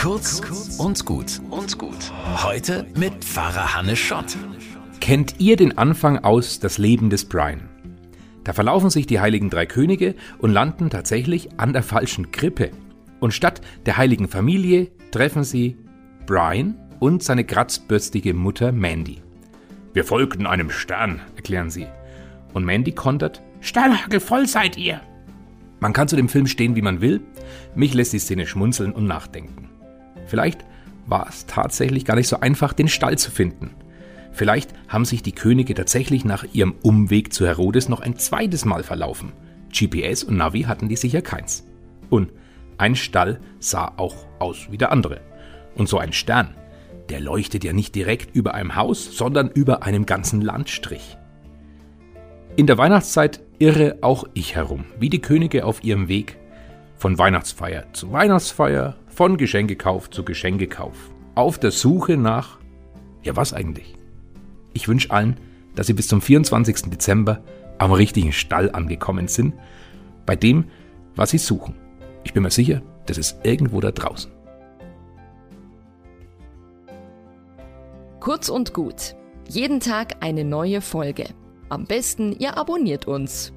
Kurz und gut und gut. Heute mit Pfarrer Hannes Schott. Kennt ihr den Anfang aus Das Leben des Brian? Da verlaufen sich die heiligen drei Könige und landen tatsächlich an der falschen Krippe. Und statt der heiligen Familie treffen sie Brian und seine kratzbürstige Mutter Mandy. Wir folgten einem Stern, erklären sie. Und Mandy kontert, Sternhagel voll seid ihr. Man kann zu dem Film stehen, wie man will. Mich lässt die Szene schmunzeln und nachdenken. Vielleicht war es tatsächlich gar nicht so einfach, den Stall zu finden. Vielleicht haben sich die Könige tatsächlich nach ihrem Umweg zu Herodes noch ein zweites Mal verlaufen. GPS und Navi hatten die sicher keins. Und ein Stall sah auch aus wie der andere. Und so ein Stern, der leuchtet ja nicht direkt über einem Haus, sondern über einem ganzen Landstrich. In der Weihnachtszeit irre auch ich herum, wie die Könige auf ihrem Weg von Weihnachtsfeier zu Weihnachtsfeier, von Geschenkekauf zu Geschenkekauf. Auf der Suche nach, ja was eigentlich? Ich wünsche allen, dass sie bis zum 24. Dezember am richtigen Stall angekommen sind, bei dem, was sie suchen. Ich bin mir sicher, das ist irgendwo da draußen. Kurz und gut. Jeden Tag eine neue Folge. Am besten, ihr abonniert uns